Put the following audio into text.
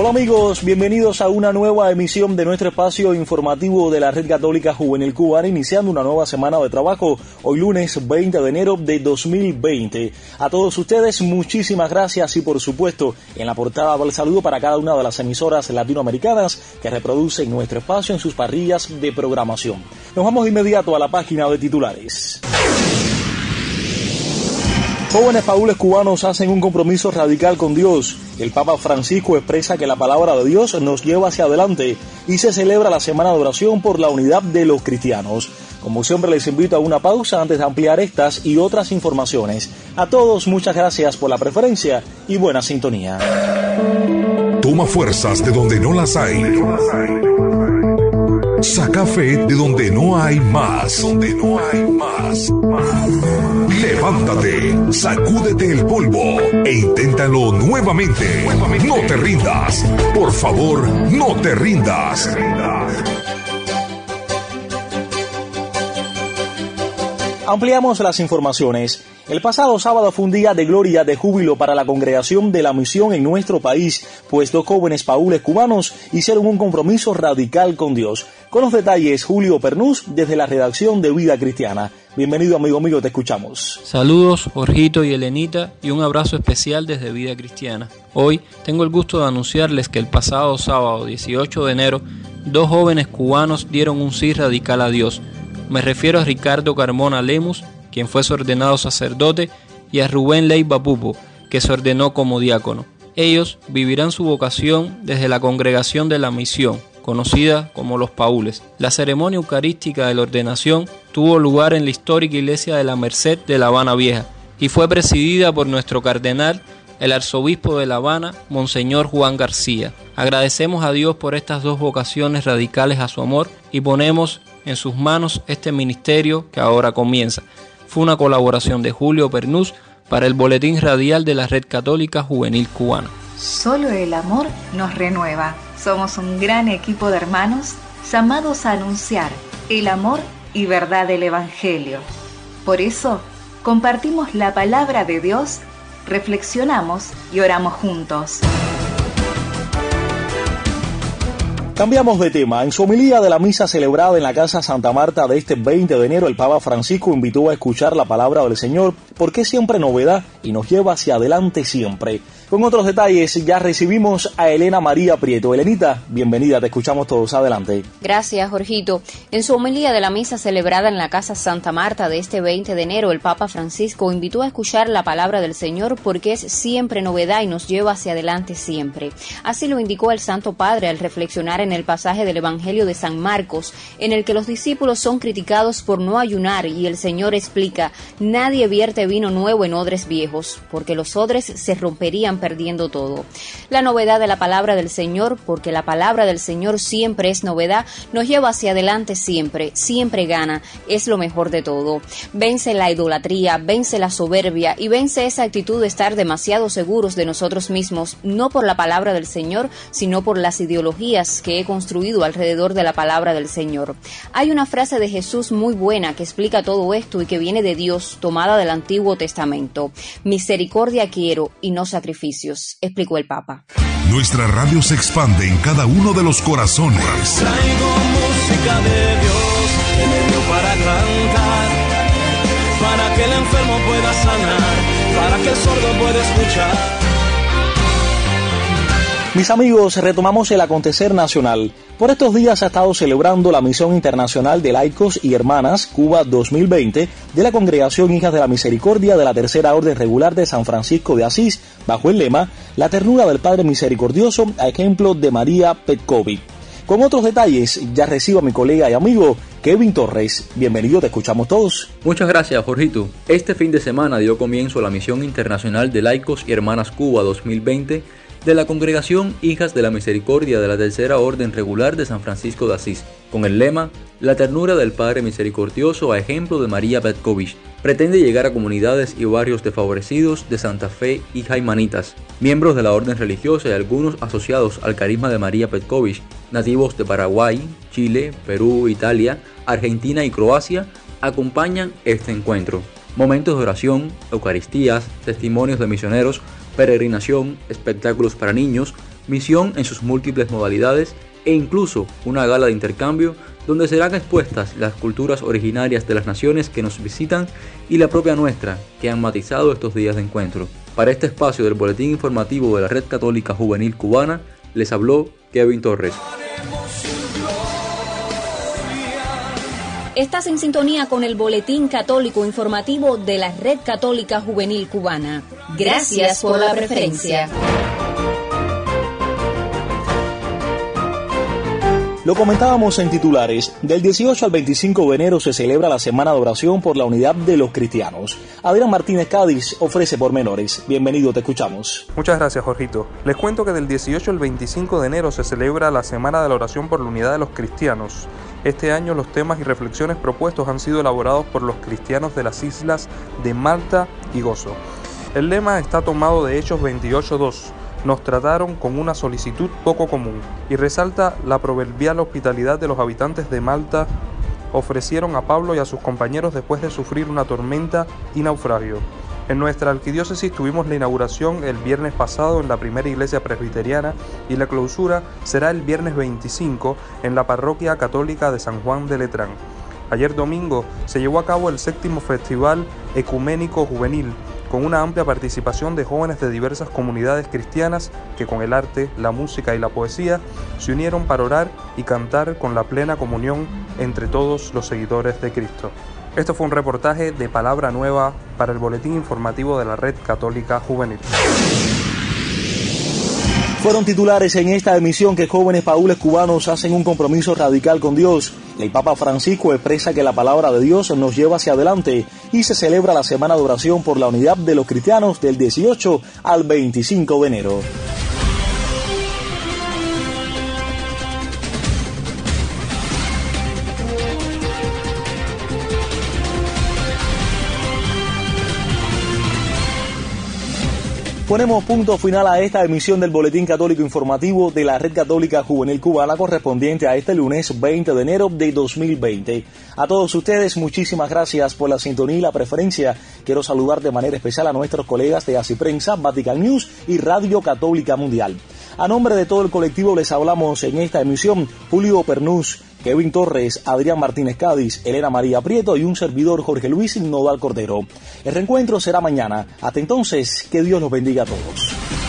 Hola amigos, bienvenidos a una nueva emisión de nuestro espacio informativo de la Red Católica Juvenil Cubana, iniciando una nueva semana de trabajo, hoy lunes 20 de enero de 2020. A todos ustedes, muchísimas gracias y por supuesto, en la portada va el saludo para cada una de las emisoras latinoamericanas que reproducen nuestro espacio en sus parrillas de programación. Nos vamos de inmediato a la página de titulares. Jóvenes paules cubanos hacen un compromiso radical con Dios. El Papa Francisco expresa que la palabra de Dios nos lleva hacia adelante y se celebra la semana de oración por la unidad de los cristianos. Como siempre les invito a una pausa antes de ampliar estas y otras informaciones. A todos muchas gracias por la preferencia y buena sintonía. Toma fuerzas de donde no las hay. Saca fe de donde no hay más. Donde no hay más. Levántate, sacúdete el polvo e inténtalo nuevamente. No te rindas. Por favor, no te rindas. Ampliamos las informaciones. El pasado sábado fue un día de gloria, de júbilo para la congregación de la misión en nuestro país, pues dos jóvenes paules cubanos hicieron un compromiso radical con Dios. Con los detalles, Julio Pernús, desde la redacción de Vida Cristiana. Bienvenido, amigo mío, te escuchamos. Saludos, Jorgito y Elenita, y un abrazo especial desde Vida Cristiana. Hoy tengo el gusto de anunciarles que el pasado sábado 18 de enero, dos jóvenes cubanos dieron un sí radical a Dios me refiero a Ricardo Carmona Lemus, quien fue ordenado sacerdote, y a Rubén Leiva Pupo, que se ordenó como diácono. Ellos vivirán su vocación desde la congregación de la misión, conocida como los Paules. La ceremonia eucarística de la ordenación tuvo lugar en la histórica iglesia de la Merced de La Habana Vieja y fue presidida por nuestro cardenal, el arzobispo de La Habana, Monseñor Juan García. Agradecemos a Dios por estas dos vocaciones radicales a su amor y ponemos en sus manos este ministerio que ahora comienza. Fue una colaboración de Julio Pernús para el Boletín Radial de la Red Católica Juvenil Cubana. Solo el amor nos renueva. Somos un gran equipo de hermanos llamados a anunciar el amor y verdad del Evangelio. Por eso, compartimos la palabra de Dios, reflexionamos y oramos juntos. Cambiamos de tema. En su homilía de la misa celebrada en la Casa Santa Marta de este 20 de enero, el Papa Francisco invitó a escuchar la palabra del Señor, porque es siempre novedad y nos lleva hacia adelante siempre. Con otros detalles, ya recibimos a Elena María Prieto. Elenita, bienvenida, te escuchamos todos. Adelante. Gracias, Jorgito. En su homilía de la misa celebrada en la Casa Santa Marta de este 20 de enero, el Papa Francisco invitó a escuchar la palabra del Señor porque es siempre novedad y nos lleva hacia adelante siempre. Así lo indicó el Santo Padre al reflexionar en el pasaje del Evangelio de San Marcos, en el que los discípulos son criticados por no ayunar y el Señor explica, nadie vierte vino nuevo en odres viejos, porque los odres se romperían perdiendo todo. La novedad de la palabra del Señor, porque la palabra del Señor siempre es novedad, nos lleva hacia adelante siempre, siempre gana, es lo mejor de todo. Vence la idolatría, vence la soberbia y vence esa actitud de estar demasiado seguros de nosotros mismos, no por la palabra del Señor, sino por las ideologías que he construido alrededor de la palabra del Señor. Hay una frase de Jesús muy buena que explica todo esto y que viene de Dios, tomada del Antiguo Testamento. Misericordia quiero y no sacrificios, explicó el Papa. Nuestra radio se expande en cada uno de los corazones. Traigo música de Dios que me dio para cantar, para que el enfermo pueda sanar, para que el sordo pueda escuchar. Mis amigos, retomamos el acontecer nacional. Por estos días ha estado celebrando la Misión Internacional de Laicos y Hermanas Cuba 2020 de la Congregación Hijas de la Misericordia de la Tercera Orden Regular de San Francisco de Asís, bajo el lema La ternura del Padre Misericordioso, a ejemplo de María Petkovic. Con otros detalles, ya recibo a mi colega y amigo Kevin Torres. Bienvenido, te escuchamos todos. Muchas gracias, Jorgito. Este fin de semana dio comienzo la Misión Internacional de Laicos y Hermanas Cuba 2020 de la congregación Hijas de la Misericordia de la Tercera Orden Regular de San Francisco de Asís, con el lema La ternura del Padre Misericordioso a ejemplo de María Petkovich. Pretende llegar a comunidades y barrios desfavorecidos de Santa Fe y Jaimanitas, miembros de la orden religiosa y algunos asociados al carisma de María Petkovich, nativos de Paraguay, Chile, Perú, Italia, Argentina y Croacia, acompañan este encuentro. Momentos de oración, Eucaristías, testimonios de misioneros, peregrinación, espectáculos para niños, misión en sus múltiples modalidades e incluso una gala de intercambio donde serán expuestas las culturas originarias de las naciones que nos visitan y la propia nuestra, que han matizado estos días de encuentro. Para este espacio del Boletín Informativo de la Red Católica Juvenil Cubana, les habló Kevin Torres. Estás en sintonía con el Boletín Católico Informativo de la Red Católica Juvenil Cubana. Gracias por la preferencia. Lo comentábamos en titulares. Del 18 al 25 de enero se celebra la Semana de Oración por la Unidad de los Cristianos. Adrián Martínez Cádiz ofrece pormenores. Bienvenido, te escuchamos. Muchas gracias, Jorgito. Les cuento que del 18 al 25 de enero se celebra la Semana de la Oración por la Unidad de los Cristianos. Este año los temas y reflexiones propuestos han sido elaborados por los cristianos de las islas de Malta y Gozo. El lema está tomado de Hechos 28.2 nos trataron con una solicitud poco común y resalta la proverbial hospitalidad de los habitantes de Malta ofrecieron a Pablo y a sus compañeros después de sufrir una tormenta y naufragio. En nuestra arquidiócesis tuvimos la inauguración el viernes pasado en la primera iglesia presbiteriana y la clausura será el viernes 25 en la parroquia católica de San Juan de Letrán. Ayer domingo se llevó a cabo el séptimo Festival Ecuménico Juvenil con una amplia participación de jóvenes de diversas comunidades cristianas que con el arte, la música y la poesía se unieron para orar y cantar con la plena comunión entre todos los seguidores de Cristo. Esto fue un reportaje de Palabra Nueva para el Boletín Informativo de la Red Católica Juvenil. Fueron titulares en esta emisión que jóvenes paules cubanos hacen un compromiso radical con Dios. El Papa Francisco expresa que la palabra de Dios nos lleva hacia adelante y se celebra la Semana de Oración por la Unidad de los Cristianos del 18 al 25 de enero. Ponemos punto final a esta emisión del Boletín Católico Informativo de la Red Católica Juvenil Cubana correspondiente a este lunes 20 de enero de 2020. A todos ustedes, muchísimas gracias por la sintonía y la preferencia. Quiero saludar de manera especial a nuestros colegas de Así Prensa, Vatican News y Radio Católica Mundial. A nombre de todo el colectivo les hablamos en esta emisión Julio Pernús, Kevin Torres, Adrián Martínez Cádiz, Elena María Prieto y un servidor Jorge Luis Nodal Cordero. El reencuentro será mañana. Hasta entonces, que Dios los bendiga a todos.